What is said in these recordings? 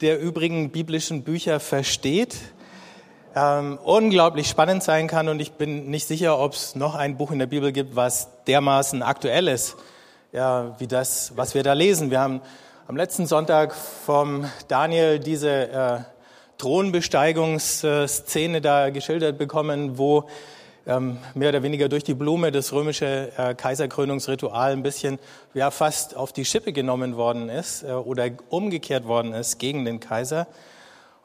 der übrigen biblischen Bücher versteht, ähm, unglaublich spannend sein kann und ich bin nicht sicher, ob es noch ein Buch in der Bibel gibt, was dermaßen aktuell ist, ja, wie das, was wir da lesen. Wir haben am letzten Sonntag vom Daniel diese äh, Thronbesteigungsszene da geschildert bekommen, wo mehr oder weniger durch die Blume das römische äh, Kaiserkrönungsritual ein bisschen ja, fast auf die Schippe genommen worden ist äh, oder umgekehrt worden ist gegen den Kaiser.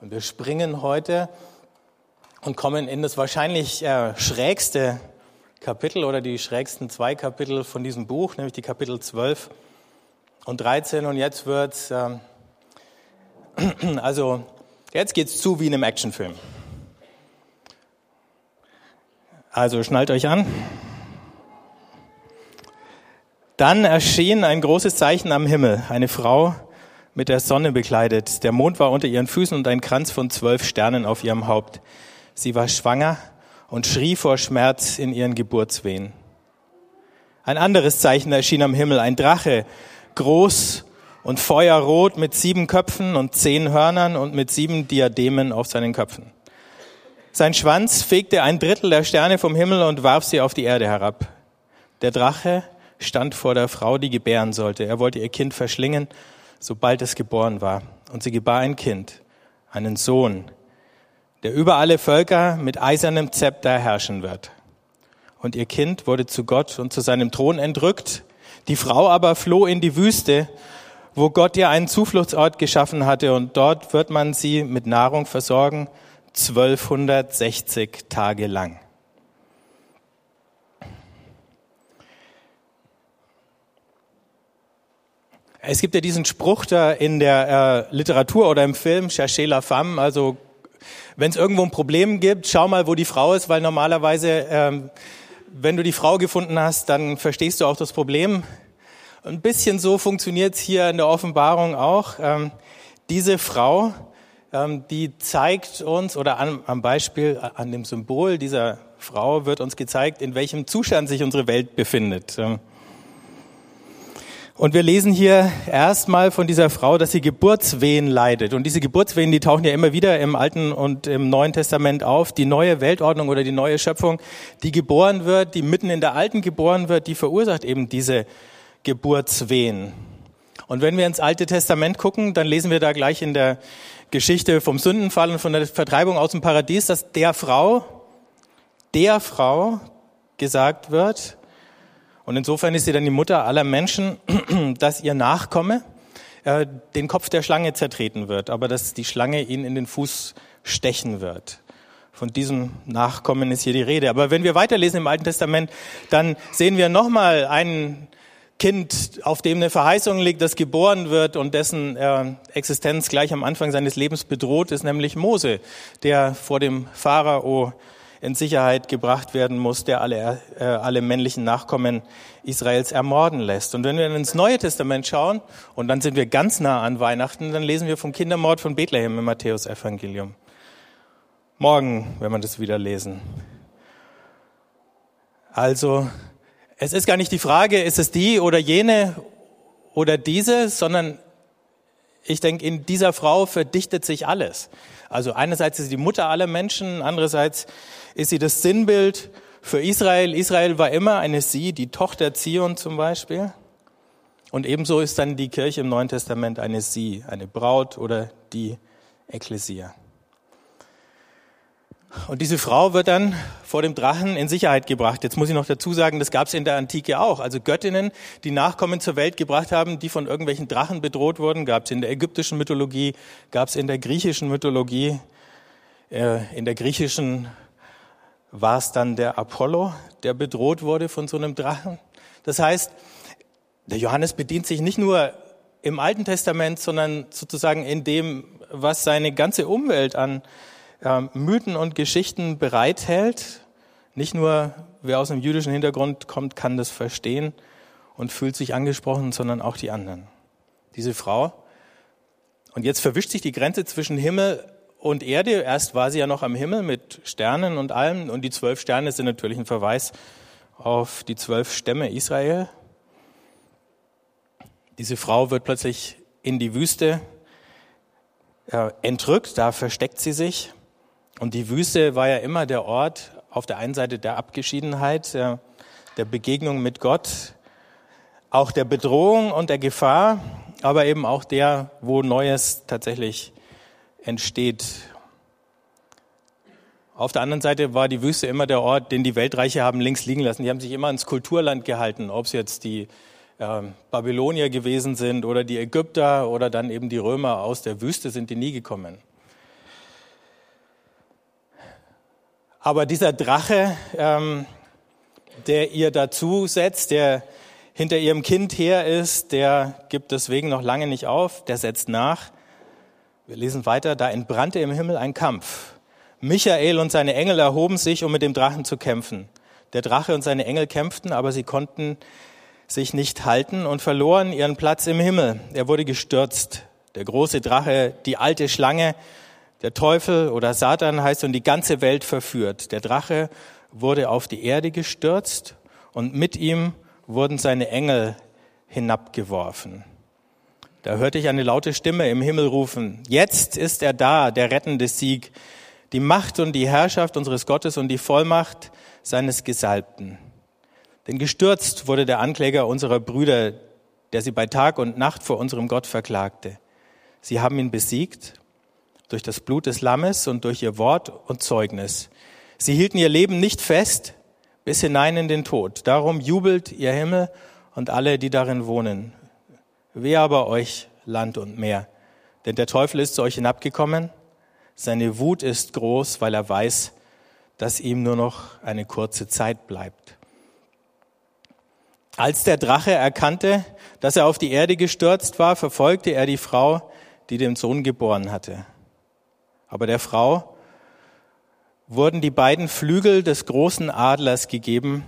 Und wir springen heute und kommen in das wahrscheinlich äh, schrägste Kapitel oder die schrägsten zwei Kapitel von diesem Buch, nämlich die Kapitel 12 und 13. Und jetzt wird's, ähm, also jetzt geht's zu wie in einem Actionfilm. Also schnallt euch an. Dann erschien ein großes Zeichen am Himmel, eine Frau mit der Sonne bekleidet. Der Mond war unter ihren Füßen und ein Kranz von zwölf Sternen auf ihrem Haupt. Sie war schwanger und schrie vor Schmerz in ihren Geburtswehen. Ein anderes Zeichen erschien am Himmel, ein Drache, groß und feuerrot mit sieben Köpfen und zehn Hörnern und mit sieben Diademen auf seinen Köpfen. Sein Schwanz fegte ein Drittel der Sterne vom Himmel und warf sie auf die Erde herab. Der Drache stand vor der Frau, die gebären sollte. Er wollte ihr Kind verschlingen, sobald es geboren war. Und sie gebar ein Kind, einen Sohn, der über alle Völker mit eisernem Zepter herrschen wird. Und ihr Kind wurde zu Gott und zu seinem Thron entrückt. Die Frau aber floh in die Wüste, wo Gott ihr einen Zufluchtsort geschaffen hatte, und dort wird man sie mit Nahrung versorgen 1260 Tage lang. Es gibt ja diesen Spruch da in der äh, Literatur oder im Film, Cherchez la femme, also wenn es irgendwo ein Problem gibt, schau mal, wo die Frau ist, weil normalerweise, ähm, wenn du die Frau gefunden hast, dann verstehst du auch das Problem. Ein bisschen so funktioniert es hier in der Offenbarung auch. Ähm, diese Frau die zeigt uns, oder am Beispiel, an dem Symbol dieser Frau wird uns gezeigt, in welchem Zustand sich unsere Welt befindet. Ähm, und wir lesen hier erstmal von dieser Frau, dass sie Geburtswehen leidet. Und diese Geburtswehen, die tauchen ja immer wieder im Alten und im Neuen Testament auf. Die neue Weltordnung oder die neue Schöpfung, die geboren wird, die mitten in der Alten geboren wird, die verursacht eben diese Geburtswehen. Und wenn wir ins Alte Testament gucken, dann lesen wir da gleich in der Geschichte vom Sündenfall und von der Vertreibung aus dem Paradies, dass der Frau, der Frau gesagt wird, und insofern ist sie dann die Mutter aller Menschen, dass ihr Nachkomme äh, den Kopf der Schlange zertreten wird, aber dass die Schlange ihn in den Fuß stechen wird. Von diesem Nachkommen ist hier die Rede. Aber wenn wir weiterlesen im Alten Testament, dann sehen wir nochmal einen Kind, auf dem eine Verheißung liegt, das geboren wird und dessen äh, Existenz gleich am Anfang seines Lebens bedroht ist, nämlich Mose, der vor dem Pharao in Sicherheit gebracht werden muss, der alle, äh, alle männlichen Nachkommen Israels ermorden lässt. Und wenn wir ins Neue Testament schauen, und dann sind wir ganz nah an Weihnachten, dann lesen wir vom Kindermord von Bethlehem im Matthäus-Evangelium. Morgen, wenn wir das wieder lesen. Also es ist gar nicht die Frage, ist es die oder jene oder diese, sondern ich denke, in dieser Frau verdichtet sich alles. Also einerseits ist sie die Mutter aller Menschen, andererseits ist sie das Sinnbild für Israel. Israel war immer eine Sie, die Tochter Zion zum Beispiel. Und ebenso ist dann die Kirche im Neuen Testament eine Sie, eine Braut oder die Ekklesia. Und diese Frau wird dann vor dem Drachen in Sicherheit gebracht. Jetzt muss ich noch dazu sagen, das gab es in der Antike auch. Also Göttinnen, die Nachkommen zur Welt gebracht haben, die von irgendwelchen Drachen bedroht wurden, gab es in der ägyptischen Mythologie, gab es in der griechischen Mythologie. Äh, in der griechischen war es dann der Apollo, der bedroht wurde von so einem Drachen. Das heißt, der Johannes bedient sich nicht nur im Alten Testament, sondern sozusagen in dem, was seine ganze Umwelt an ähm, Mythen und Geschichten bereithält. Nicht nur wer aus einem jüdischen Hintergrund kommt, kann das verstehen und fühlt sich angesprochen, sondern auch die anderen. Diese Frau. Und jetzt verwischt sich die Grenze zwischen Himmel und Erde. Erst war sie ja noch am Himmel mit Sternen und allem. Und die zwölf Sterne sind natürlich ein Verweis auf die zwölf Stämme Israel. Diese Frau wird plötzlich in die Wüste äh, entrückt, da versteckt sie sich. Und die Wüste war ja immer der Ort auf der einen Seite der Abgeschiedenheit, der, der Begegnung mit Gott, auch der Bedrohung und der Gefahr, aber eben auch der, wo Neues tatsächlich entsteht. Auf der anderen Seite war die Wüste immer der Ort, den die Weltreiche haben links liegen lassen. Die haben sich immer ins Kulturland gehalten, ob es jetzt die äh, Babylonier gewesen sind oder die Ägypter oder dann eben die Römer aus der Wüste sind die nie gekommen. Aber dieser Drache, ähm, der ihr dazu setzt, der hinter ihrem Kind her ist, der gibt deswegen noch lange nicht auf, der setzt nach. Wir lesen weiter, da entbrannte im Himmel ein Kampf. Michael und seine Engel erhoben sich, um mit dem Drachen zu kämpfen. Der Drache und seine Engel kämpften, aber sie konnten sich nicht halten und verloren ihren Platz im Himmel. Er wurde gestürzt. Der große Drache, die alte Schlange, der Teufel oder Satan heißt und die ganze Welt verführt. Der Drache wurde auf die Erde gestürzt und mit ihm wurden seine Engel hinabgeworfen. Da hörte ich eine laute Stimme im Himmel rufen, jetzt ist er da, der rettende Sieg, die Macht und die Herrschaft unseres Gottes und die Vollmacht seines Gesalbten. Denn gestürzt wurde der Ankläger unserer Brüder, der sie bei Tag und Nacht vor unserem Gott verklagte. Sie haben ihn besiegt durch das Blut des Lammes und durch ihr Wort und Zeugnis. Sie hielten ihr Leben nicht fest bis hinein in den Tod. Darum jubelt ihr Himmel und alle, die darin wohnen. Wehe aber euch, Land und Meer, denn der Teufel ist zu euch hinabgekommen. Seine Wut ist groß, weil er weiß, dass ihm nur noch eine kurze Zeit bleibt. Als der Drache erkannte, dass er auf die Erde gestürzt war, verfolgte er die Frau, die den Sohn geboren hatte. Aber der Frau wurden die beiden Flügel des großen Adlers gegeben,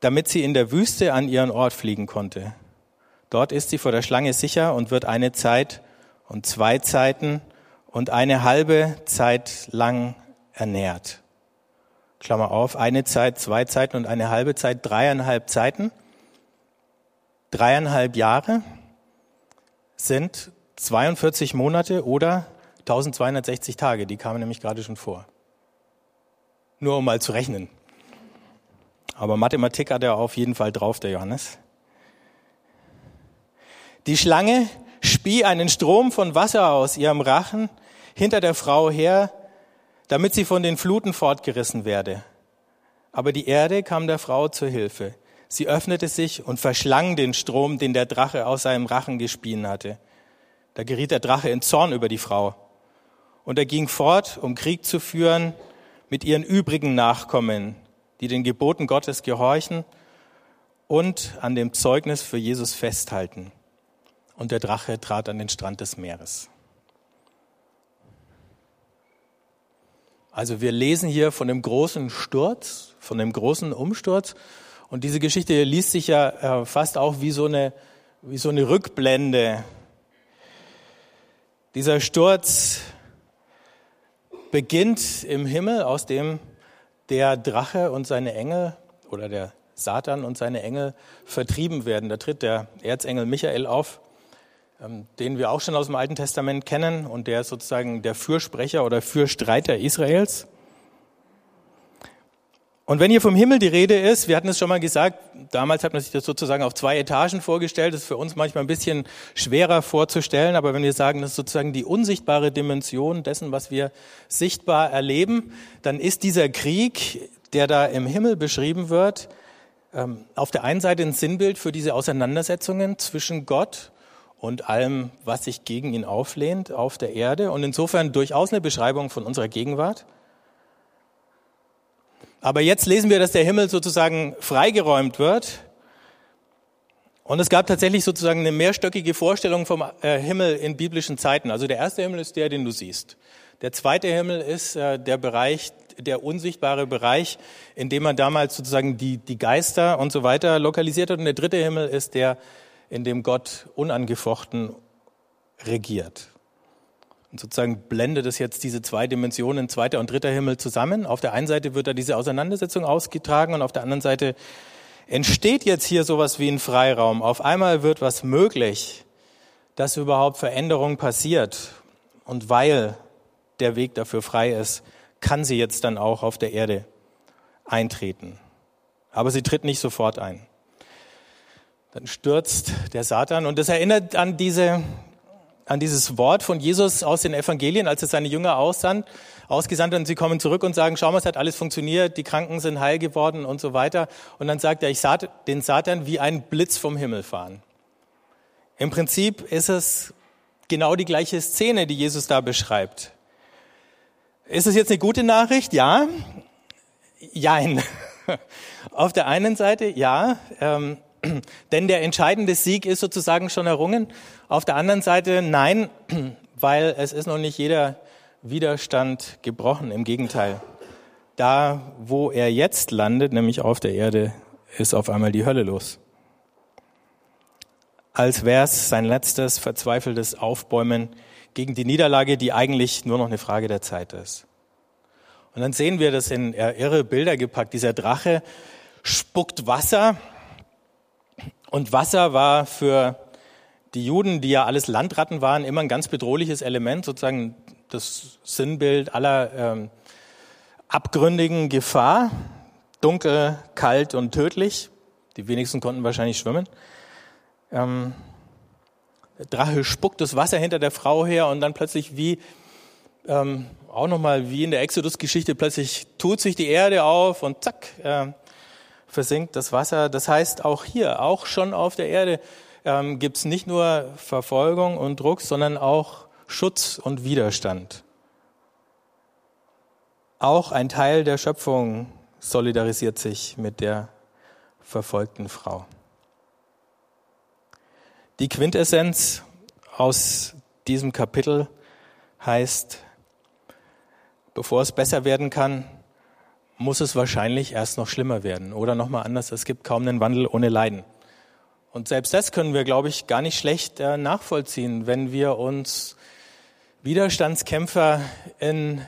damit sie in der Wüste an ihren Ort fliegen konnte. Dort ist sie vor der Schlange sicher und wird eine Zeit und zwei Zeiten und eine halbe Zeit lang ernährt. Klammer auf, eine Zeit, zwei Zeiten und eine halbe Zeit, dreieinhalb Zeiten. Dreieinhalb Jahre sind 42 Monate oder 1260 Tage. Die kamen nämlich gerade schon vor. Nur um mal zu rechnen. Aber Mathematik hat er auf jeden Fall drauf, der Johannes. Die Schlange spie einen Strom von Wasser aus ihrem Rachen hinter der Frau her, damit sie von den Fluten fortgerissen werde. Aber die Erde kam der Frau zur Hilfe. Sie öffnete sich und verschlang den Strom, den der Drache aus seinem Rachen gespien hatte. Da geriet der Drache in Zorn über die Frau. Und er ging fort, um Krieg zu führen mit ihren übrigen Nachkommen, die den Geboten Gottes gehorchen und an dem Zeugnis für Jesus festhalten. Und der Drache trat an den Strand des Meeres. Also wir lesen hier von dem großen Sturz, von dem großen Umsturz. Und diese Geschichte liest sich ja äh, fast auch wie so eine, wie so eine Rückblende. Dieser Sturz beginnt im Himmel, aus dem der Drache und seine Engel oder der Satan und seine Engel vertrieben werden. Da tritt der Erzengel Michael auf ähm, den wir auch schon aus dem Alten Testament kennen und der ist sozusagen der Fürsprecher oder Fürstreiter Israels. Und wenn hier vom Himmel die Rede ist, wir hatten es schon mal gesagt, damals hat man sich das sozusagen auf zwei Etagen vorgestellt, das ist für uns manchmal ein bisschen schwerer vorzustellen, aber wenn wir sagen, das ist sozusagen die unsichtbare Dimension dessen, was wir sichtbar erleben, dann ist dieser Krieg, der da im Himmel beschrieben wird, ähm, auf der einen Seite ein Sinnbild für diese Auseinandersetzungen zwischen Gott und allem, was sich gegen ihn auflehnt auf der Erde und insofern durchaus eine Beschreibung von unserer Gegenwart. Aber jetzt lesen wir, dass der Himmel sozusagen freigeräumt wird. Und es gab tatsächlich sozusagen eine mehrstöckige Vorstellung vom äh, Himmel in biblischen Zeiten. Also der erste Himmel ist der, den du siehst. Der zweite Himmel ist äh, der Bereich, der unsichtbare Bereich, in dem man damals sozusagen die, die Geister und so weiter lokalisiert hat. Und der dritte Himmel ist der, in dem Gott unangefochten regiert. Und sozusagen blendet es jetzt diese zwei Dimensionen, zweiter und dritter Himmel zusammen. Auf der einen Seite wird da diese Auseinandersetzung ausgetragen und auf der anderen Seite entsteht jetzt hier sowas wie ein Freiraum. Auf einmal wird was möglich, dass überhaupt Veränderung passiert. Und weil der Weg dafür frei ist, kann sie jetzt dann auch auf der Erde eintreten. Aber sie tritt nicht sofort ein. Dann stürzt der Satan und das erinnert an diese an dieses Wort von Jesus aus den Evangelien, als er seine Jünger aussandt, ausgesandt und sie kommen zurück und sagen, schau mal, es hat alles funktioniert, die Kranken sind heil geworden und so weiter. Und dann sagt er, ich sah den Satan wie ein Blitz vom Himmel fahren. Im Prinzip ist es genau die gleiche Szene, die Jesus da beschreibt. Ist es jetzt eine gute Nachricht? Ja. Jein. Auf der einen Seite ja, ähm, denn der entscheidende Sieg ist sozusagen schon errungen. Auf der anderen Seite nein, weil es ist noch nicht jeder Widerstand gebrochen. Im Gegenteil. Da, wo er jetzt landet, nämlich auf der Erde, ist auf einmal die Hölle los. Als wäre es sein letztes verzweifeltes Aufbäumen gegen die Niederlage, die eigentlich nur noch eine Frage der Zeit ist. Und dann sehen wir das in irre Bilder gepackt. Dieser Drache spuckt Wasser und Wasser war für die Juden, die ja alles Landratten waren, immer ein ganz bedrohliches Element, sozusagen das Sinnbild aller ähm, abgründigen Gefahr. Dunkel, kalt und tödlich. Die wenigsten konnten wahrscheinlich schwimmen. Ähm, der Drache spuckt das Wasser hinter der Frau her und dann plötzlich wie, ähm, auch nochmal wie in der Exodus-Geschichte, plötzlich tut sich die Erde auf und zack, äh, versinkt das Wasser. Das heißt, auch hier, auch schon auf der Erde, ähm, gibt es nicht nur Verfolgung und Druck, sondern auch Schutz und Widerstand. Auch ein Teil der Schöpfung solidarisiert sich mit der verfolgten Frau. Die Quintessenz aus diesem Kapitel heißt, bevor es besser werden kann, muss es wahrscheinlich erst noch schlimmer werden. Oder nochmal anders, es gibt kaum einen Wandel ohne Leiden. Und selbst das können wir, glaube ich, gar nicht schlecht äh, nachvollziehen, wenn wir uns Widerstandskämpfer in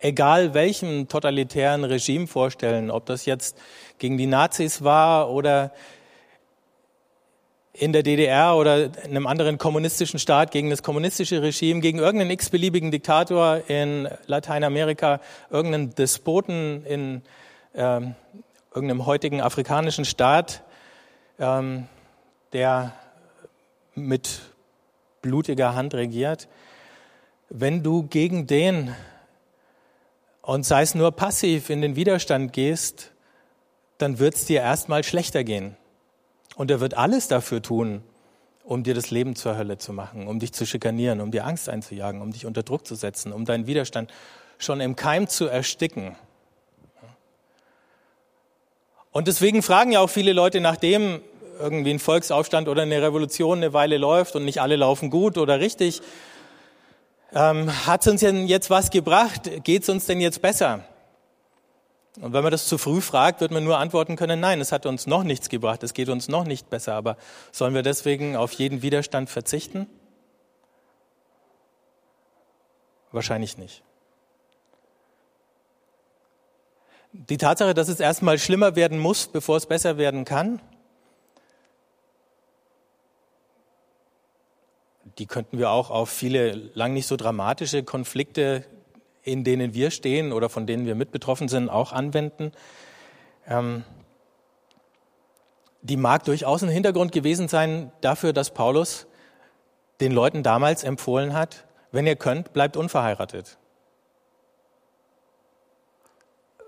egal welchem totalitären Regime vorstellen, ob das jetzt gegen die Nazis war oder in der DDR oder in einem anderen kommunistischen Staat gegen das kommunistische Regime, gegen irgendeinen x-beliebigen Diktator in Lateinamerika, irgendeinen Despoten in ähm, irgendeinem heutigen afrikanischen Staat, ähm, der mit blutiger Hand regiert. Wenn du gegen den und sei es nur passiv in den Widerstand gehst, dann wird es dir erstmal schlechter gehen. Und er wird alles dafür tun, um dir das Leben zur Hölle zu machen, um dich zu schikanieren, um dir Angst einzujagen, um dich unter Druck zu setzen, um deinen Widerstand schon im Keim zu ersticken. Und deswegen fragen ja auch viele Leute, nachdem irgendwie ein Volksaufstand oder eine Revolution eine Weile läuft und nicht alle laufen gut oder richtig, ähm, hat es uns denn jetzt was gebracht? Geht es uns denn jetzt besser? Und wenn man das zu früh fragt, wird man nur antworten können, nein, es hat uns noch nichts gebracht, es geht uns noch nicht besser, aber sollen wir deswegen auf jeden Widerstand verzichten? Wahrscheinlich nicht. Die Tatsache, dass es erstmal schlimmer werden muss, bevor es besser werden kann, die könnten wir auch auf viele lang nicht so dramatische Konflikte in denen wir stehen oder von denen wir mit betroffen sind, auch anwenden. Ähm, die mag durchaus ein Hintergrund gewesen sein dafür, dass Paulus den Leuten damals empfohlen hat, wenn ihr könnt, bleibt unverheiratet.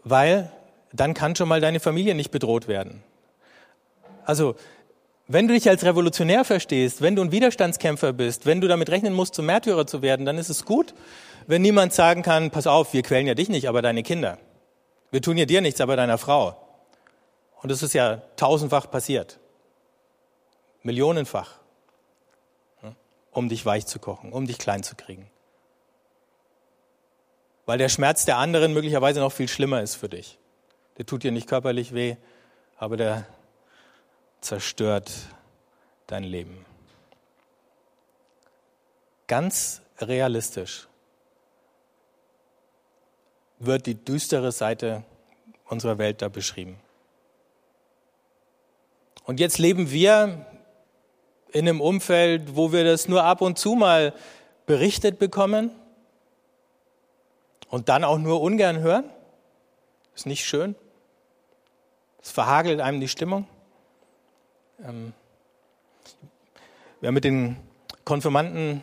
Weil dann kann schon mal deine Familie nicht bedroht werden. Also, wenn du dich als Revolutionär verstehst, wenn du ein Widerstandskämpfer bist, wenn du damit rechnen musst, zum Märtyrer zu werden, dann ist es gut, wenn niemand sagen kann, pass auf, wir quälen ja dich nicht, aber deine Kinder. Wir tun ja dir nichts, aber deiner Frau. Und das ist ja tausendfach passiert. Millionenfach. Um dich weich zu kochen, um dich klein zu kriegen. Weil der Schmerz der anderen möglicherweise noch viel schlimmer ist für dich. Der tut dir nicht körperlich weh, aber der zerstört dein Leben. Ganz realistisch wird die düstere Seite unserer Welt da beschrieben. Und jetzt leben wir in einem Umfeld, wo wir das nur ab und zu mal berichtet bekommen und dann auch nur ungern hören? Ist nicht schön? Es verhagelt einem die Stimmung. Ähm, wir haben mit den Konfirmanden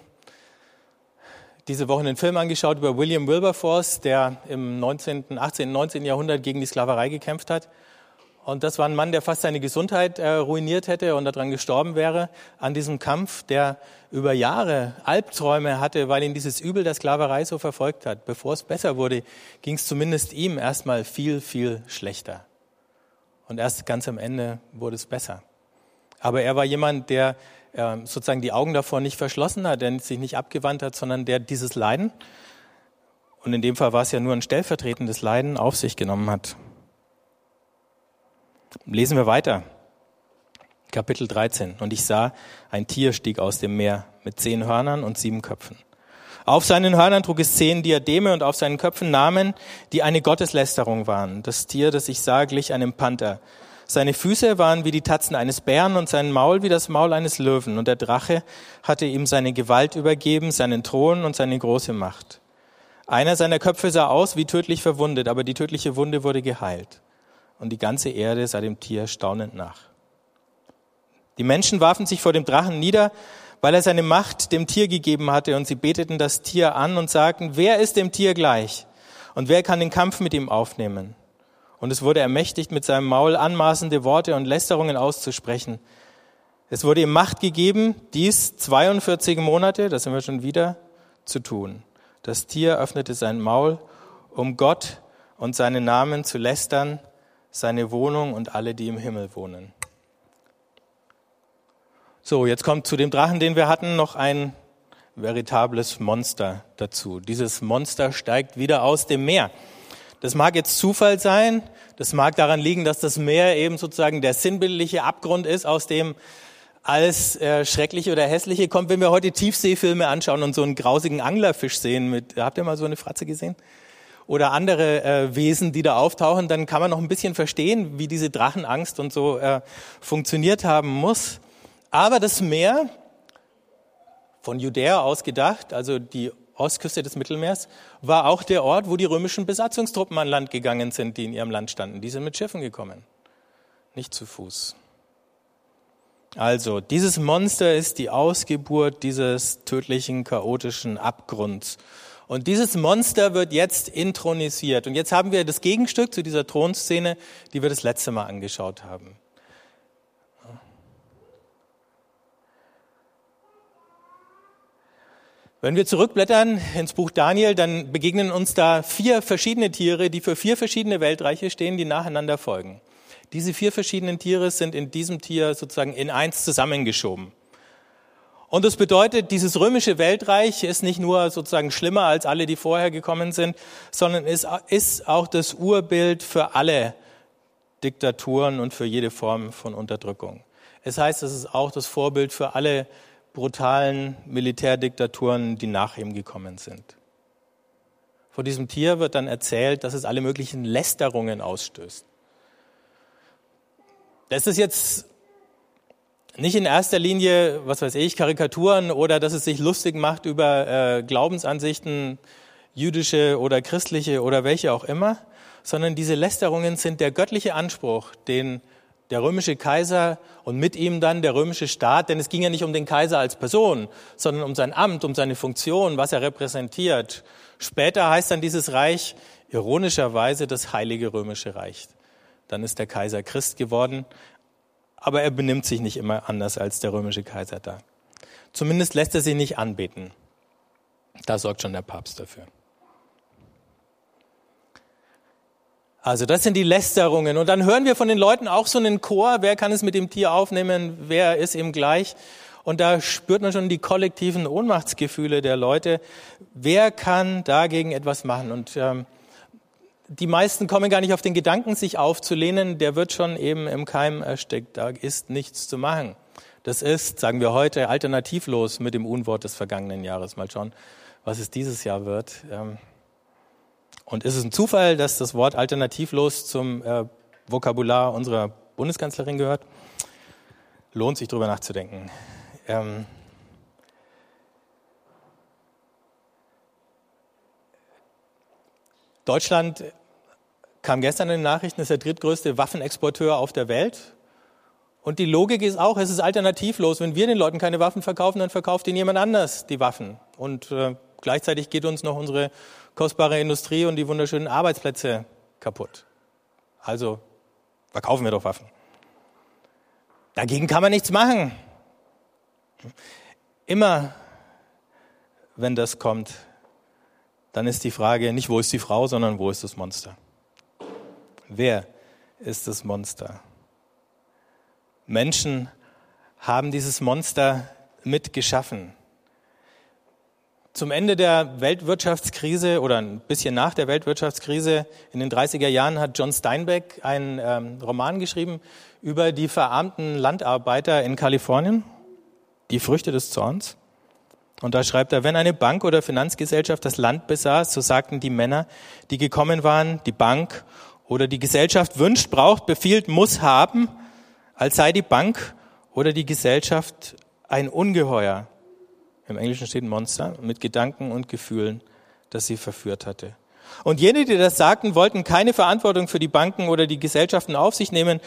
diese Woche einen Film angeschaut über William Wilberforce, der im 19., 18., 19. Jahrhundert gegen die Sklaverei gekämpft hat. Und das war ein Mann, der fast seine Gesundheit äh, ruiniert hätte und daran gestorben wäre, an diesem Kampf, der über Jahre Albträume hatte, weil ihn dieses Übel der Sklaverei so verfolgt hat. Bevor es besser wurde, ging es zumindest ihm erstmal viel, viel schlechter. Und erst ganz am Ende wurde es besser. Aber er war jemand, der äh, sozusagen die Augen davor nicht verschlossen hat, der sich nicht abgewandt hat, sondern der dieses Leiden, und in dem Fall war es ja nur ein stellvertretendes Leiden, auf sich genommen hat. Lesen wir weiter. Kapitel 13. Und ich sah, ein Tier stieg aus dem Meer mit zehn Hörnern und sieben Köpfen. Auf seinen Hörnern trug es zehn Diademe und auf seinen Köpfen Namen, die eine Gotteslästerung waren. Das Tier, das ich sah, glich einem Panther. Seine Füße waren wie die Tatzen eines Bären und sein Maul wie das Maul eines Löwen. Und der Drache hatte ihm seine Gewalt übergeben, seinen Thron und seine große Macht. Einer seiner Köpfe sah aus wie tödlich verwundet, aber die tödliche Wunde wurde geheilt und die ganze Erde sah dem Tier staunend nach. Die Menschen warfen sich vor dem Drachen nieder, weil er seine Macht dem Tier gegeben hatte, und sie beteten das Tier an und sagten, wer ist dem Tier gleich? Und wer kann den Kampf mit ihm aufnehmen? Und es wurde ermächtigt, mit seinem Maul anmaßende Worte und Lästerungen auszusprechen. Es wurde ihm Macht gegeben, dies 42 Monate, das sind wir schon wieder, zu tun. Das Tier öffnete sein Maul, um Gott und seinen Namen zu lästern seine Wohnung und alle, die im Himmel wohnen. So, jetzt kommt zu dem Drachen, den wir hatten, noch ein veritables Monster dazu. Dieses Monster steigt wieder aus dem Meer. Das mag jetzt Zufall sein, das mag daran liegen, dass das Meer eben sozusagen der sinnbildliche Abgrund ist, aus dem alles äh, Schreckliche oder Hässliche kommt. Wenn wir heute Tiefseefilme anschauen und so einen grausigen Anglerfisch sehen, mit, habt ihr mal so eine Fratze gesehen? oder andere äh, Wesen, die da auftauchen, dann kann man noch ein bisschen verstehen, wie diese Drachenangst und so äh, funktioniert haben muss. Aber das Meer, von Judäa aus gedacht, also die Ostküste des Mittelmeers, war auch der Ort, wo die römischen Besatzungstruppen an Land gegangen sind, die in ihrem Land standen. Die sind mit Schiffen gekommen, nicht zu Fuß. Also, dieses Monster ist die Ausgeburt dieses tödlichen, chaotischen Abgrunds. Und dieses Monster wird jetzt intronisiert. Und jetzt haben wir das Gegenstück zu dieser Thronszene, die wir das letzte Mal angeschaut haben. Wenn wir zurückblättern ins Buch Daniel, dann begegnen uns da vier verschiedene Tiere, die für vier verschiedene Weltreiche stehen, die nacheinander folgen. Diese vier verschiedenen Tiere sind in diesem Tier sozusagen in eins zusammengeschoben. Und das bedeutet, dieses römische Weltreich ist nicht nur sozusagen schlimmer als alle, die vorher gekommen sind, sondern ist, ist auch das Urbild für alle Diktaturen und für jede Form von Unterdrückung. Es heißt, es ist auch das Vorbild für alle brutalen Militärdiktaturen, die nach ihm gekommen sind. Vor diesem Tier wird dann erzählt, dass es alle möglichen Lästerungen ausstößt. Das ist jetzt nicht in erster Linie, was weiß ich, Karikaturen oder dass es sich lustig macht über äh, Glaubensansichten, jüdische oder christliche oder welche auch immer, sondern diese Lästerungen sind der göttliche Anspruch, den der römische Kaiser und mit ihm dann der römische Staat, denn es ging ja nicht um den Kaiser als Person, sondern um sein Amt, um seine Funktion, was er repräsentiert. Später heißt dann dieses Reich ironischerweise das Heilige Römische Reich. Dann ist der Kaiser Christ geworden, aber er benimmt sich nicht immer anders als der römische Kaiser da. Zumindest lässt er sich nicht anbeten. Da sorgt schon der Papst dafür. Also das sind die Lästerungen. Und dann hören wir von den Leuten auch so einen Chor, wer kann es mit dem Tier aufnehmen, wer ist ihm gleich. Und da spürt man schon die kollektiven Ohnmachtsgefühle der Leute. Wer kann dagegen etwas machen? Und ähm, die meisten kommen gar nicht auf den Gedanken, sich aufzulehnen, der wird schon eben im Keim erstickt. Da ist nichts zu machen. Das ist, sagen wir heute, alternativlos mit dem Unwort des vergangenen Jahres. Mal schauen, was es dieses Jahr wird. Ähm, und ist es ein Zufall, dass das Wort alternativlos zum äh, Vokabular unserer Bundeskanzlerin gehört? Lohnt sich darüber nachzudenken. Ähm Deutschland kam gestern in den Nachrichten, ist der drittgrößte Waffenexporteur auf der Welt. Und die Logik ist auch, es ist alternativlos. Wenn wir den Leuten keine Waffen verkaufen, dann verkauft ihnen jemand anders die Waffen. Und äh, gleichzeitig geht uns noch unsere kostbare Industrie und die wunderschönen Arbeitsplätze kaputt. Also verkaufen wir doch Waffen. Dagegen kann man nichts machen. Immer, wenn das kommt, dann ist die Frage nicht, wo ist die Frau, sondern wo ist das Monster? Wer ist das Monster? Menschen haben dieses Monster mitgeschaffen. Zum Ende der Weltwirtschaftskrise oder ein bisschen nach der Weltwirtschaftskrise in den 30er Jahren hat John Steinbeck einen ähm, Roman geschrieben über die verarmten Landarbeiter in Kalifornien, die Früchte des Zorns. Und da schreibt er, wenn eine Bank oder Finanzgesellschaft das Land besaß, so sagten die Männer, die gekommen waren, die Bank oder die Gesellschaft wünscht, braucht, befiehlt, muss haben, als sei die Bank oder die Gesellschaft ein Ungeheuer, im Englischen steht Monster, mit Gedanken und Gefühlen, das sie verführt hatte. Und jene, die das sagten, wollten keine Verantwortung für die Banken oder die Gesellschaften auf sich nehmen,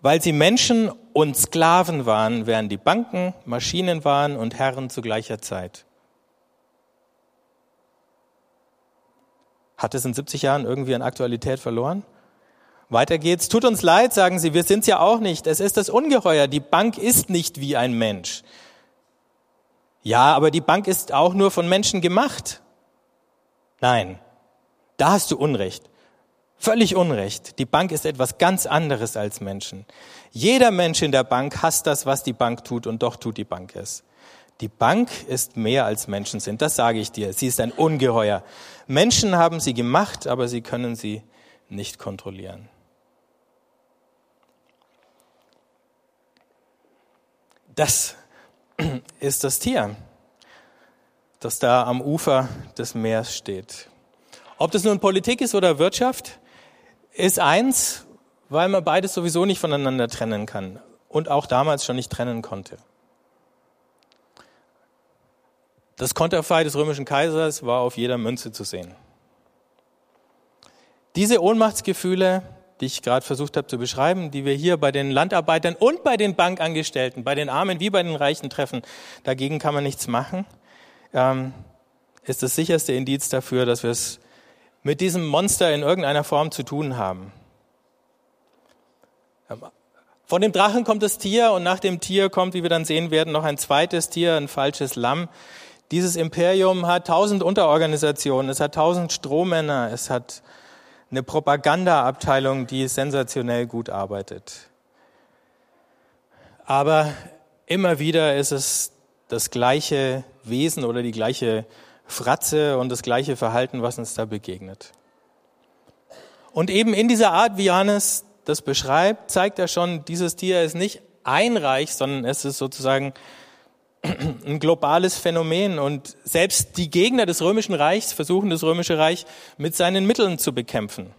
weil sie Menschen und Sklaven waren, während die Banken Maschinen waren und Herren zu gleicher Zeit. Hat es in 70 Jahren irgendwie an Aktualität verloren? Weiter geht's. Tut uns leid, sagen sie, wir sind's ja auch nicht. Es ist das Ungeheuer. Die Bank ist nicht wie ein Mensch. Ja, aber die Bank ist auch nur von Menschen gemacht. Nein, da hast du Unrecht. Völlig Unrecht. Die Bank ist etwas ganz anderes als Menschen. Jeder Mensch in der Bank hasst das, was die Bank tut, und doch tut die Bank es. Die Bank ist mehr als Menschen sind, das sage ich dir. Sie ist ein Ungeheuer. Menschen haben sie gemacht, aber sie können sie nicht kontrollieren. Das ist das Tier, das da am Ufer des Meeres steht. Ob das nun Politik ist oder Wirtschaft, ist eins, weil man beides sowieso nicht voneinander trennen kann und auch damals schon nicht trennen konnte. Das Konterfei des römischen Kaisers war auf jeder Münze zu sehen. Diese Ohnmachtsgefühle die ich gerade versucht habe zu beschreiben, die wir hier bei den Landarbeitern und bei den Bankangestellten, bei den Armen wie bei den Reichen treffen, dagegen kann man nichts machen, ähm, ist das sicherste Indiz dafür, dass wir es mit diesem Monster in irgendeiner Form zu tun haben. Ähm, von dem Drachen kommt das Tier und nach dem Tier kommt, wie wir dann sehen werden, noch ein zweites Tier, ein falsches Lamm. Dieses Imperium hat tausend Unterorganisationen, es hat tausend Strohmänner, es hat eine Propagandaabteilung, die sensationell gut arbeitet. Aber immer wieder ist es das gleiche Wesen oder die gleiche Fratze und das gleiche Verhalten, was uns da begegnet. Und eben in dieser Art, wie Johannes das beschreibt, zeigt er schon, dieses Tier ist nicht ein Reich, sondern es ist sozusagen ein globales Phänomen und selbst die Gegner des römischen Reichs versuchen das römische Reich mit seinen Mitteln zu bekämpfen.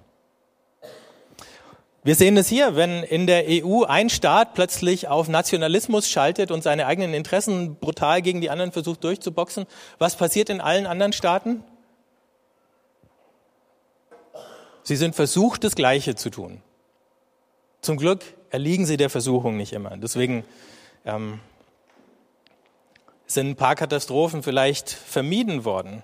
Wir sehen es hier, wenn in der EU ein Staat plötzlich auf Nationalismus schaltet und seine eigenen Interessen brutal gegen die anderen versucht durchzuboxen. Was passiert in allen anderen Staaten? Sie sind versucht, das Gleiche zu tun. Zum Glück erliegen sie der Versuchung nicht immer. Deswegen ähm, sind ein paar Katastrophen vielleicht vermieden worden.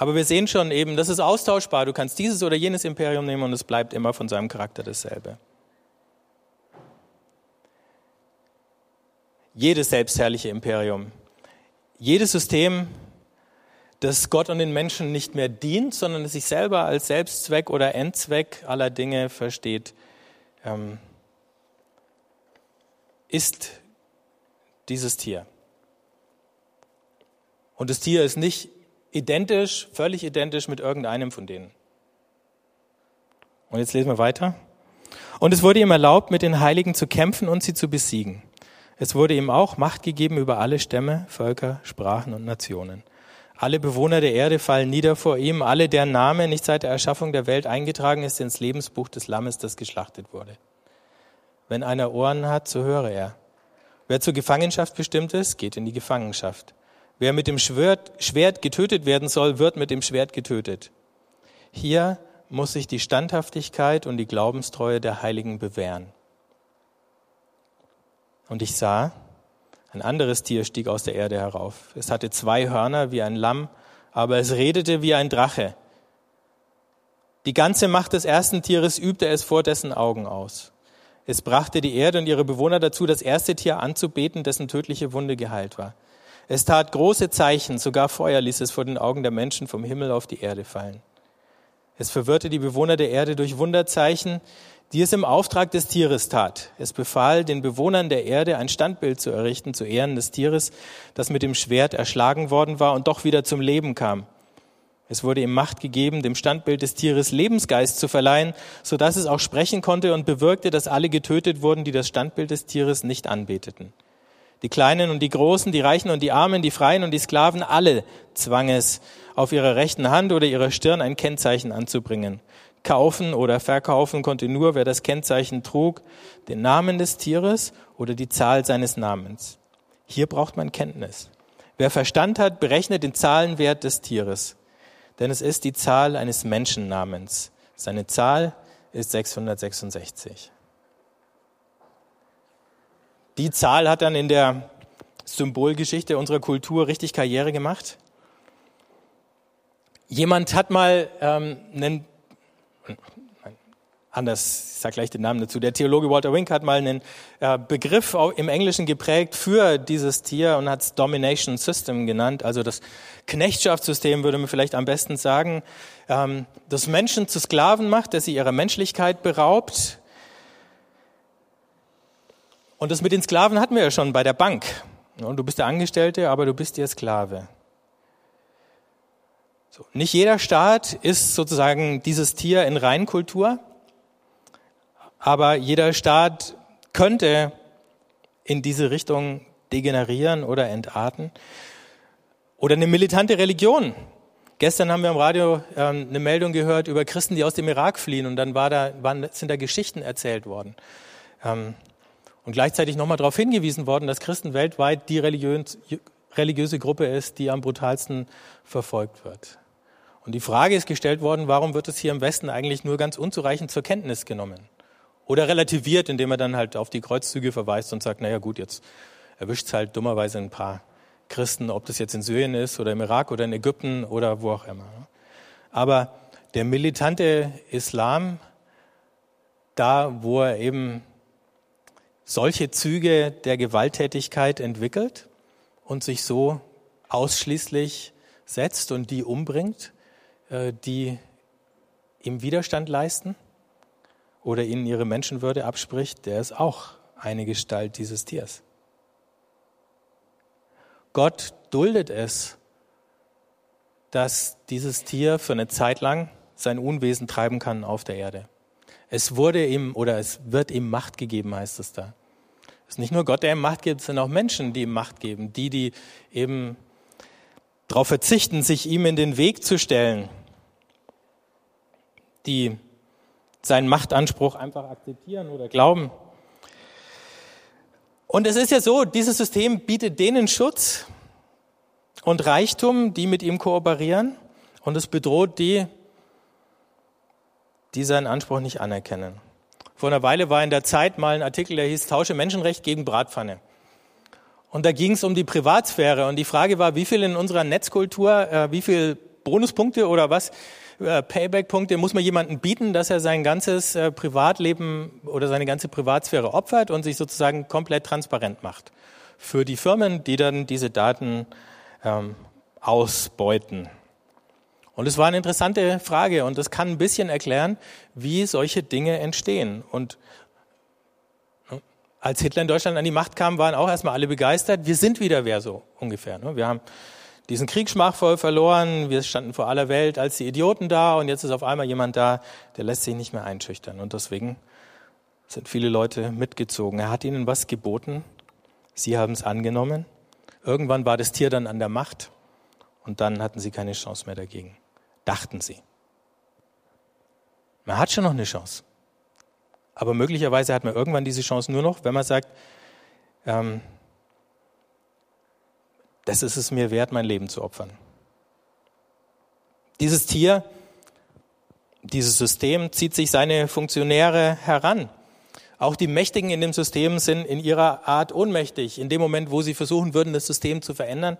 Aber wir sehen schon eben, das ist austauschbar. Du kannst dieses oder jenes Imperium nehmen und es bleibt immer von seinem Charakter dasselbe. Jedes selbstherrliche Imperium, jedes System, das Gott und den Menschen nicht mehr dient, sondern das sich selber als Selbstzweck oder Endzweck aller Dinge versteht, ähm, ist dieses Tier. Und das Tier ist nicht identisch, völlig identisch mit irgendeinem von denen. Und jetzt lesen wir weiter. Und es wurde ihm erlaubt, mit den Heiligen zu kämpfen und sie zu besiegen. Es wurde ihm auch Macht gegeben über alle Stämme, Völker, Sprachen und Nationen. Alle Bewohner der Erde fallen nieder vor ihm, alle deren Name nicht seit der Erschaffung der Welt eingetragen ist ins Lebensbuch des Lammes, das geschlachtet wurde. Wenn einer Ohren hat, so höre er. Wer zur Gefangenschaft bestimmt ist, geht in die Gefangenschaft. Wer mit dem Schwert, getötet werden soll, wird mit dem Schwert getötet. Hier muss sich die Standhaftigkeit und die Glaubenstreue der Heiligen bewähren. Und ich sah, ein anderes Tier stieg aus der Erde herauf. Es hatte zwei Hörner wie ein Lamm, aber es redete wie ein Drache. Die ganze Macht des ersten Tieres übte es vor dessen Augen aus. Es brachte die Erde und ihre Bewohner dazu, das erste Tier anzubeten, dessen tödliche Wunde geheilt war. Es tat große Zeichen, sogar Feuer ließ es vor den Augen der Menschen vom Himmel auf die Erde fallen. Es verwirrte die Bewohner der Erde durch Wunderzeichen, die es im Auftrag des Tieres tat. Es befahl den Bewohnern der Erde ein Standbild zu errichten zu Ehren des Tieres, das mit dem Schwert erschlagen worden war und doch wieder zum Leben kam. Es wurde ihm Macht gegeben, dem Standbild des Tieres Lebensgeist zu verleihen, so dass es auch sprechen konnte und bewirkte, dass alle getötet wurden, die das Standbild des Tieres nicht anbeteten. Die Kleinen und die Großen, die Reichen und die Armen, die Freien und die Sklaven, alle zwang es, auf ihrer rechten Hand oder ihrer Stirn ein Kennzeichen anzubringen. Kaufen oder verkaufen konnte nur, wer das Kennzeichen trug, den Namen des Tieres oder die Zahl seines Namens. Hier braucht man Kenntnis. Wer Verstand hat, berechnet den Zahlenwert des Tieres denn es ist die Zahl eines Menschennamens. Seine Zahl ist 666. Die Zahl hat dann in der Symbolgeschichte unserer Kultur richtig Karriere gemacht. Jemand hat mal ähm, einen, anders, ich sage gleich den Namen dazu, der Theologe Walter Wink hat mal einen äh, Begriff im Englischen geprägt für dieses Tier und hat es Domination System genannt, also das Knechtschaftssystem würde man vielleicht am besten sagen, ähm, das Menschen zu Sklaven macht, dass sie ihrer Menschlichkeit beraubt. Und das mit den Sklaven hatten wir ja schon bei der Bank. Du bist der Angestellte, aber du bist der Sklave. So, nicht jeder Staat ist sozusagen dieses Tier in Reinkultur, aber jeder Staat könnte in diese Richtung degenerieren oder entarten. Oder eine militante Religion. Gestern haben wir am Radio ähm, eine Meldung gehört über Christen, die aus dem Irak fliehen und dann war da, waren, sind da Geschichten erzählt worden. Ähm, und gleichzeitig nochmal darauf hingewiesen worden, dass Christen weltweit die religiös, religiöse Gruppe ist, die am brutalsten verfolgt wird. Und die Frage ist gestellt worden, warum wird es hier im Westen eigentlich nur ganz unzureichend zur Kenntnis genommen? Oder relativiert, indem er dann halt auf die Kreuzzüge verweist und sagt, naja gut, jetzt erwischt es halt dummerweise ein paar Christen, ob das jetzt in Syrien ist oder im Irak oder in Ägypten oder wo auch immer. Aber der militante Islam, da wo er eben solche Züge der Gewalttätigkeit entwickelt und sich so ausschließlich setzt und die umbringt, äh, die ihm Widerstand leisten oder ihnen ihre Menschenwürde abspricht, der ist auch eine Gestalt dieses Tiers. Gott duldet es, dass dieses Tier für eine Zeit lang sein Unwesen treiben kann auf der Erde. Es wurde ihm oder es wird ihm Macht gegeben, heißt es da. Es ist nicht nur Gott, der ihm Macht gibt, es sind auch Menschen, die ihm Macht geben, die, die eben darauf verzichten, sich ihm in den Weg zu stellen, die seinen Machtanspruch einfach akzeptieren oder glauben. Und es ist ja so, dieses System bietet denen Schutz und Reichtum, die mit ihm kooperieren, und es bedroht die, die seinen Anspruch nicht anerkennen. Vor einer Weile war in der Zeit mal ein Artikel, der hieß Tausche Menschenrecht gegen Bratpfanne. Und da ging es um die Privatsphäre. Und die Frage war, wie viel in unserer Netzkultur, äh, wie viel Bonuspunkte oder was äh, Payback-Punkte muss man jemandem bieten, dass er sein ganzes äh, Privatleben oder seine ganze Privatsphäre opfert und sich sozusagen komplett transparent macht für die Firmen, die dann diese Daten ähm, ausbeuten. Und es war eine interessante Frage und das kann ein bisschen erklären, wie solche Dinge entstehen. Und ne, als Hitler in Deutschland an die Macht kam, waren auch erstmal alle begeistert. Wir sind wieder wer so ungefähr. Ne? Wir haben diesen Krieg schmachvoll verloren. Wir standen vor aller Welt als die Idioten da und jetzt ist auf einmal jemand da, der lässt sich nicht mehr einschüchtern. Und deswegen sind viele Leute mitgezogen. Er hat ihnen was geboten. Sie haben es angenommen. Irgendwann war das Tier dann an der Macht und dann hatten sie keine Chance mehr dagegen. Dachten sie. Man hat schon noch eine Chance. Aber möglicherweise hat man irgendwann diese Chance nur noch, wenn man sagt, ähm, das ist es mir wert, mein Leben zu opfern. Dieses Tier, dieses System zieht sich seine Funktionäre heran. Auch die Mächtigen in dem System sind in ihrer Art ohnmächtig. In dem Moment, wo sie versuchen würden, das System zu verändern,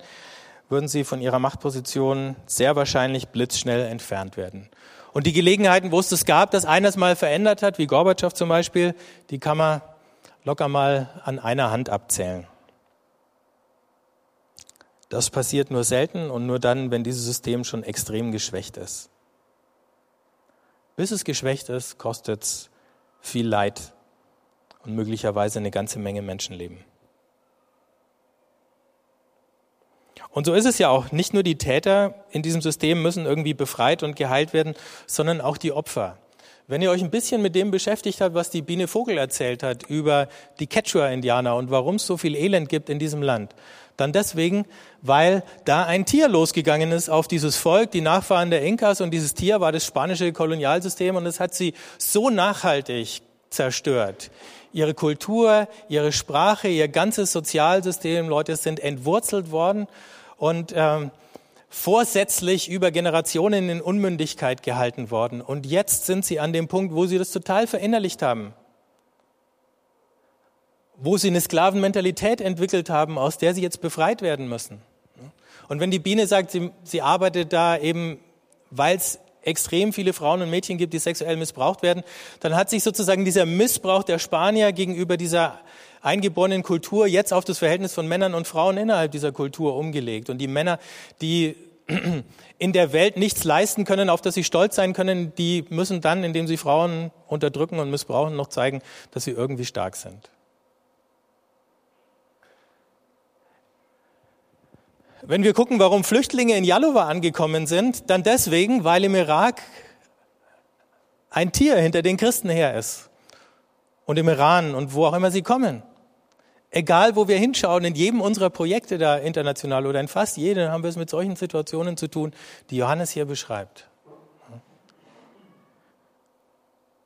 würden sie von ihrer Machtposition sehr wahrscheinlich blitzschnell entfernt werden. Und die Gelegenheiten, wo es das gab, dass einer es mal verändert hat, wie Gorbatschow zum Beispiel, die kann man locker mal an einer Hand abzählen. Das passiert nur selten und nur dann, wenn dieses System schon extrem geschwächt ist. Bis es geschwächt ist, kostet es viel Leid und möglicherweise eine ganze Menge Menschenleben. Und so ist es ja auch. Nicht nur die Täter in diesem System müssen irgendwie befreit und geheilt werden, sondern auch die Opfer. Wenn ihr euch ein bisschen mit dem beschäftigt habt, was die Biene Vogel erzählt hat über die Quechua-Indianer und warum es so viel Elend gibt in diesem Land, dann deswegen, weil da ein Tier losgegangen ist auf dieses Volk, die Nachfahren der Inkas und dieses Tier war das spanische Kolonialsystem und es hat sie so nachhaltig zerstört. Ihre Kultur, ihre Sprache, ihr ganzes Sozialsystem, Leute sind entwurzelt worden und ähm, vorsätzlich über Generationen in Unmündigkeit gehalten worden. Und jetzt sind sie an dem Punkt, wo sie das total verinnerlicht haben. Wo sie eine Sklavenmentalität entwickelt haben, aus der sie jetzt befreit werden müssen. Und wenn die Biene sagt, sie, sie arbeitet da eben, weil es extrem viele Frauen und Mädchen gibt, die sexuell missbraucht werden, dann hat sich sozusagen dieser Missbrauch der Spanier gegenüber dieser eingeborenen Kultur jetzt auf das Verhältnis von Männern und Frauen innerhalb dieser Kultur umgelegt. Und die Männer, die in der Welt nichts leisten können, auf das sie stolz sein können, die müssen dann, indem sie Frauen unterdrücken und missbrauchen, noch zeigen, dass sie irgendwie stark sind. Wenn wir gucken, warum Flüchtlinge in Jalova angekommen sind, dann deswegen, weil im Irak ein Tier hinter den Christen her ist. Und im Iran und wo auch immer sie kommen. Egal, wo wir hinschauen, in jedem unserer Projekte da international oder in fast jedem haben wir es mit solchen Situationen zu tun, die Johannes hier beschreibt.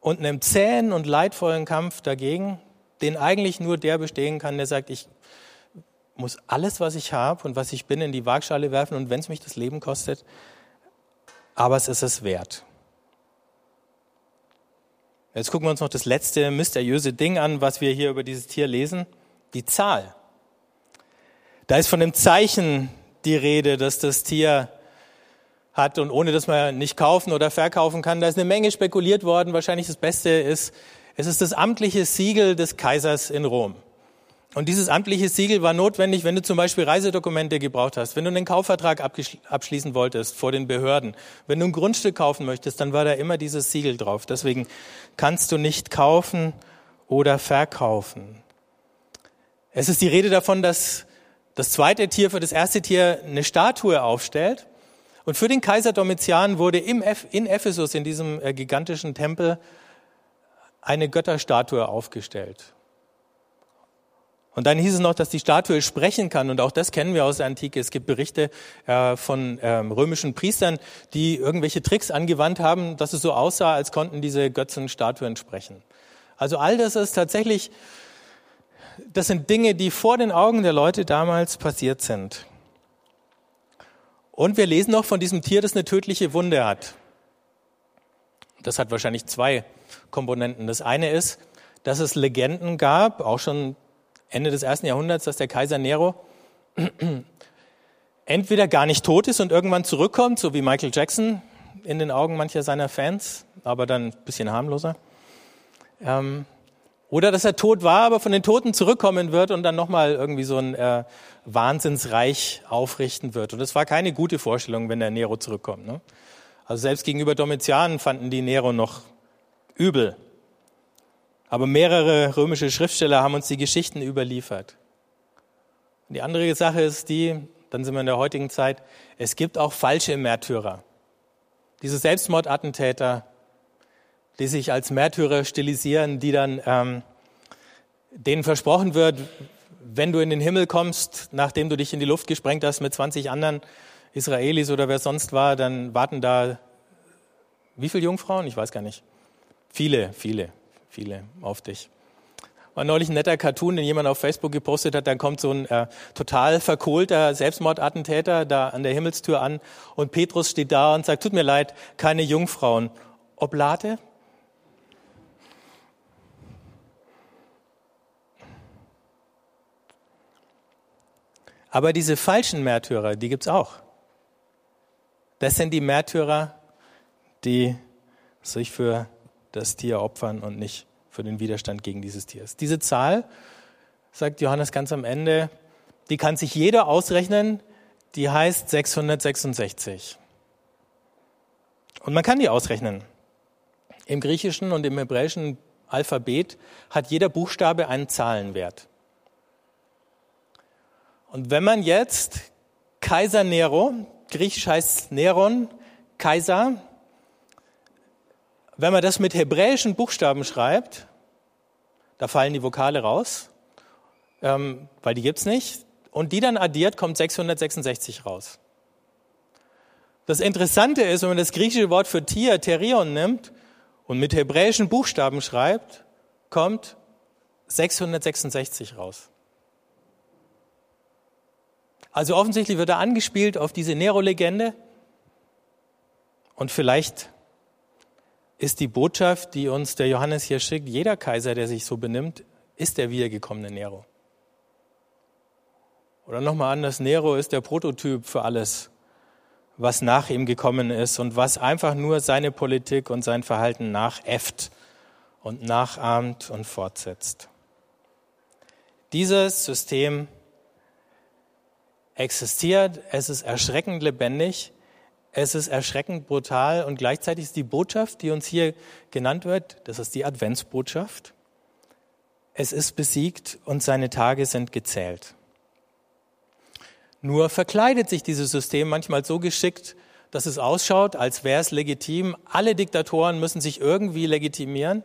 Und einem zähen und leidvollen Kampf dagegen, den eigentlich nur der bestehen kann, der sagt, ich muss alles, was ich habe und was ich bin, in die Waagschale werfen und wenn es mich das Leben kostet, aber es ist es wert. Jetzt gucken wir uns noch das letzte mysteriöse Ding an, was wir hier über dieses Tier lesen die Zahl. Da ist von dem Zeichen die Rede, dass das Tier hat und ohne dass man nicht kaufen oder verkaufen kann. Da ist eine Menge spekuliert worden. Wahrscheinlich das Beste ist, es ist das amtliche Siegel des Kaisers in Rom. Und dieses amtliche Siegel war notwendig, wenn du zum Beispiel Reisedokumente gebraucht hast, wenn du einen Kaufvertrag abschließen wolltest vor den Behörden, wenn du ein Grundstück kaufen möchtest, dann war da immer dieses Siegel drauf. Deswegen kannst du nicht kaufen oder verkaufen. Es ist die Rede davon, dass das zweite Tier für das erste Tier eine Statue aufstellt. Und für den Kaiser Domitian wurde in Ephesus, in diesem äh, gigantischen Tempel, eine Götterstatue aufgestellt. Und dann hieß es noch, dass die Statue sprechen kann. Und auch das kennen wir aus der Antike. Es gibt Berichte äh, von ähm, römischen Priestern, die irgendwelche Tricks angewandt haben, dass es so aussah, als konnten diese Götzenstatuen sprechen. Also all das ist tatsächlich das sind Dinge, die vor den Augen der Leute damals passiert sind. Und wir lesen noch von diesem Tier, das eine tödliche Wunde hat. Das hat wahrscheinlich zwei Komponenten. Das eine ist, dass es Legenden gab, auch schon Ende des ersten Jahrhunderts, dass der Kaiser Nero entweder gar nicht tot ist und irgendwann zurückkommt, so wie Michael Jackson in den Augen mancher seiner Fans, aber dann ein bisschen harmloser. Ähm, oder dass er tot war, aber von den Toten zurückkommen wird und dann nochmal irgendwie so ein äh, Wahnsinnsreich aufrichten wird. Und das war keine gute Vorstellung, wenn der Nero zurückkommt. Ne? Also selbst gegenüber Domitian fanden die Nero noch übel. Aber mehrere römische Schriftsteller haben uns die Geschichten überliefert. Die andere Sache ist die, dann sind wir in der heutigen Zeit, es gibt auch falsche Märtyrer. Diese Selbstmordattentäter, die sich als Märtyrer stilisieren, die dann ähm, denen versprochen wird, wenn du in den Himmel kommst, nachdem du dich in die Luft gesprengt hast mit 20 anderen Israelis oder wer sonst war, dann warten da wie viele Jungfrauen? Ich weiß gar nicht. Viele, viele, viele auf dich. war neulich ein netter Cartoon, den jemand auf Facebook gepostet hat. Dann kommt so ein äh, total verkohlter Selbstmordattentäter da an der Himmelstür an und Petrus steht da und sagt, tut mir leid, keine Jungfrauen. Oblate? Aber diese falschen Märtyrer, die gibt's auch. Das sind die Märtyrer, die sich für das Tier opfern und nicht für den Widerstand gegen dieses Tier. Diese Zahl, sagt Johannes ganz am Ende, die kann sich jeder ausrechnen, die heißt 666. Und man kann die ausrechnen. Im griechischen und im hebräischen Alphabet hat jeder Buchstabe einen Zahlenwert. Und wenn man jetzt Kaiser Nero, griechisch heißt Neron, Kaiser, wenn man das mit hebräischen Buchstaben schreibt, da fallen die Vokale raus, ähm, weil die gibt's nicht. Und die dann addiert, kommt 666 raus. Das Interessante ist, wenn man das griechische Wort für Tier, Terion, nimmt und mit hebräischen Buchstaben schreibt, kommt 666 raus. Also offensichtlich wird er angespielt auf diese Nero-Legende und vielleicht ist die Botschaft, die uns der Johannes hier schickt, jeder Kaiser, der sich so benimmt, ist der wiedergekommene Nero. Oder nochmal anders, Nero ist der Prototyp für alles, was nach ihm gekommen ist und was einfach nur seine Politik und sein Verhalten nachäfft und nachahmt und fortsetzt. Dieses System existiert, es ist erschreckend lebendig es ist erschreckend brutal und gleichzeitig ist die Botschaft, die uns hier genannt wird, das ist die Adventsbotschaft. Es ist besiegt und seine Tage sind gezählt. Nur verkleidet sich dieses System manchmal so geschickt, dass es ausschaut, als wäre es legitim. Alle Diktatoren müssen sich irgendwie legitimieren.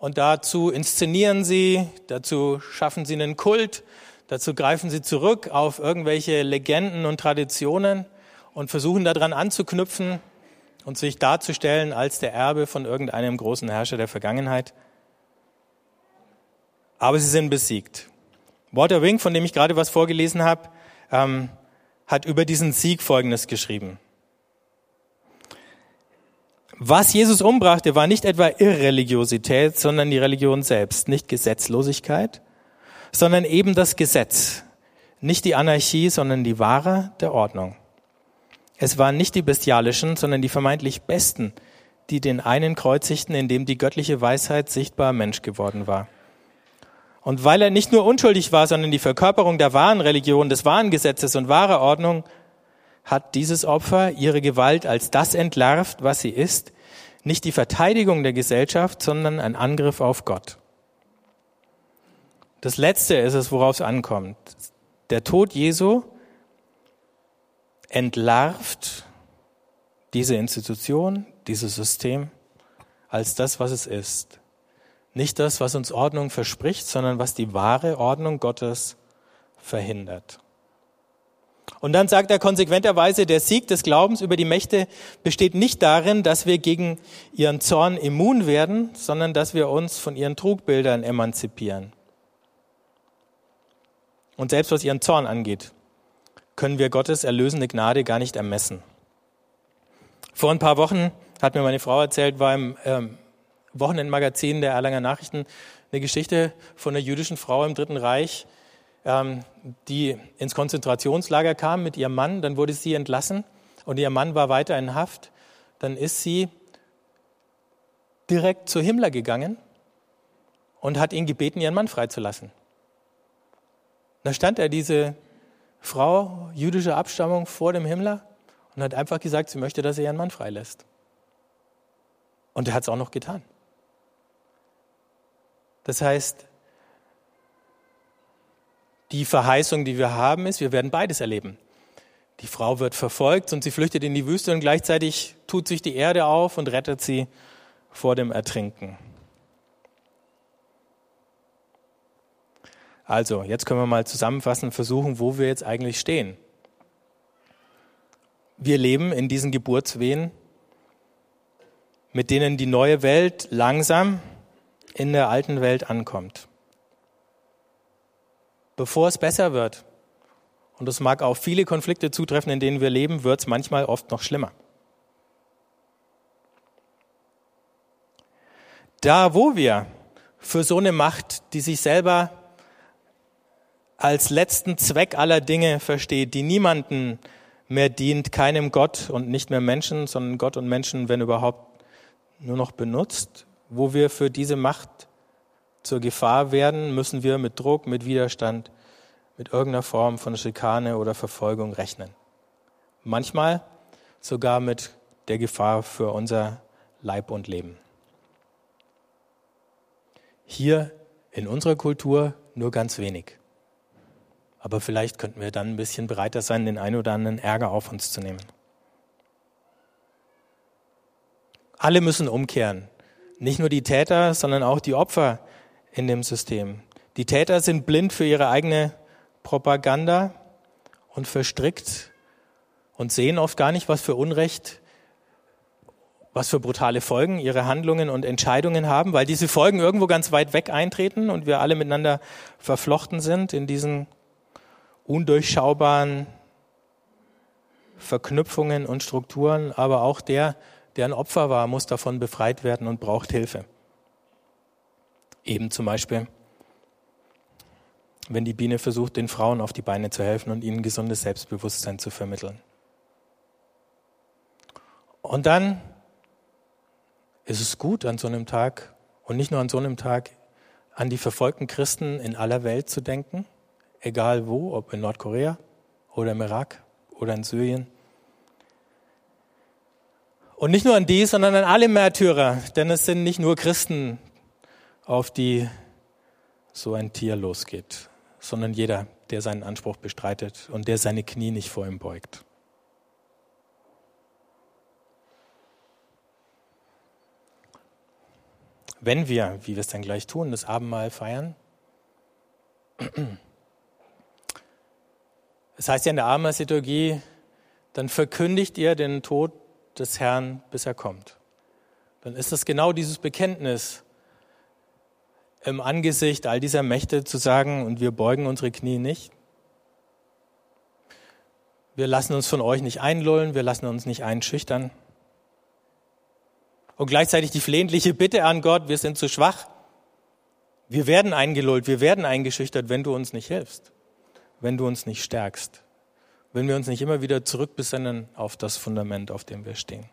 Und dazu inszenieren sie, dazu schaffen sie einen Kult, dazu greifen sie zurück auf irgendwelche Legenden und Traditionen und versuchen daran anzuknüpfen und sich darzustellen als der Erbe von irgendeinem großen Herrscher der Vergangenheit. Aber sie sind besiegt. Walter Wink, von dem ich gerade was vorgelesen habe, ähm, hat über diesen Sieg Folgendes geschrieben. Was Jesus umbrachte, war nicht etwa Irreligiosität, sondern die Religion selbst, nicht Gesetzlosigkeit, sondern eben das Gesetz, nicht die Anarchie, sondern die Wahre der Ordnung. Es waren nicht die bestialischen, sondern die vermeintlich besten, die den einen kreuzigten, in dem die göttliche Weisheit sichtbar Mensch geworden war. Und weil er nicht nur unschuldig war, sondern die Verkörperung der wahren Religion, des wahren Gesetzes und wahrer Ordnung, hat dieses Opfer ihre Gewalt als das entlarvt, was sie ist, nicht die Verteidigung der Gesellschaft, sondern ein Angriff auf Gott. Das Letzte ist es, worauf es ankommt. Der Tod Jesu entlarvt diese Institution, dieses System als das, was es ist. Nicht das, was uns Ordnung verspricht, sondern was die wahre Ordnung Gottes verhindert. Und dann sagt er konsequenterweise, der Sieg des Glaubens über die Mächte besteht nicht darin, dass wir gegen ihren Zorn immun werden, sondern dass wir uns von ihren Trugbildern emanzipieren. Und selbst was ihren Zorn angeht, können wir Gottes erlösende Gnade gar nicht ermessen. Vor ein paar Wochen hat mir meine Frau erzählt, war im ähm, Wochenendmagazin der Erlanger Nachrichten eine Geschichte von einer jüdischen Frau im Dritten Reich, ähm, die ins Konzentrationslager kam mit ihrem Mann. Dann wurde sie entlassen und ihr Mann war weiter in Haft. Dann ist sie direkt zu Himmler gegangen und hat ihn gebeten, ihren Mann freizulassen. Da stand er diese Frau jüdischer Abstammung vor dem Himmler und hat einfach gesagt, sie möchte, dass er ihren Mann freilässt. Und er hat es auch noch getan. Das heißt, die Verheißung, die wir haben, ist, wir werden beides erleben. Die Frau wird verfolgt und sie flüchtet in die Wüste und gleichzeitig tut sich die Erde auf und rettet sie vor dem Ertrinken. Also, jetzt können wir mal zusammenfassen, versuchen, wo wir jetzt eigentlich stehen. Wir leben in diesen Geburtswehen, mit denen die neue Welt langsam in der alten Welt ankommt. bevor es besser wird. Und das mag auf viele Konflikte zutreffen, in denen wir leben, wird es manchmal oft noch schlimmer. Da, wo wir für so eine Macht, die sich selber als letzten Zweck aller Dinge versteht, die niemanden mehr dient, keinem Gott und nicht mehr Menschen, sondern Gott und Menschen, wenn überhaupt, nur noch benutzt, wo wir für diese Macht zur Gefahr werden, müssen wir mit Druck, mit Widerstand, mit irgendeiner Form von Schikane oder Verfolgung rechnen. Manchmal sogar mit der Gefahr für unser Leib und Leben. Hier in unserer Kultur nur ganz wenig. Aber vielleicht könnten wir dann ein bisschen bereiter sein, den einen oder anderen Ärger auf uns zu nehmen. Alle müssen umkehren. Nicht nur die Täter, sondern auch die Opfer in dem System. Die Täter sind blind für ihre eigene Propaganda und verstrickt und sehen oft gar nicht, was für Unrecht, was für brutale Folgen ihre Handlungen und Entscheidungen haben, weil diese Folgen irgendwo ganz weit weg eintreten und wir alle miteinander verflochten sind in diesen undurchschaubaren Verknüpfungen und Strukturen, aber auch der, der ein Opfer war, muss davon befreit werden und braucht Hilfe. Eben zum Beispiel, wenn die Biene versucht, den Frauen auf die Beine zu helfen und ihnen gesundes Selbstbewusstsein zu vermitteln. Und dann ist es gut, an so einem Tag und nicht nur an so einem Tag, an die verfolgten Christen in aller Welt zu denken, egal wo, ob in Nordkorea oder im Irak oder in Syrien. Und nicht nur an die, sondern an alle Märtyrer, denn es sind nicht nur Christen, auf die so ein Tier losgeht, sondern jeder, der seinen Anspruch bestreitet und der seine Knie nicht vor ihm beugt. Wenn wir, wie wir es dann gleich tun, das Abendmahl feiern, es heißt ja in der Abendmahlsliturgie, dann verkündigt ihr den Tod des Herrn, bis er kommt. Dann ist das genau dieses Bekenntnis im Angesicht all dieser Mächte zu sagen, und wir beugen unsere Knie nicht. Wir lassen uns von euch nicht einlullen, wir lassen uns nicht einschüchtern. Und gleichzeitig die flehentliche Bitte an Gott, wir sind zu schwach. Wir werden eingelullt, wir werden eingeschüchtert, wenn du uns nicht hilfst wenn du uns nicht stärkst, wenn wir uns nicht immer wieder zurückbesinnen auf das Fundament, auf dem wir stehen.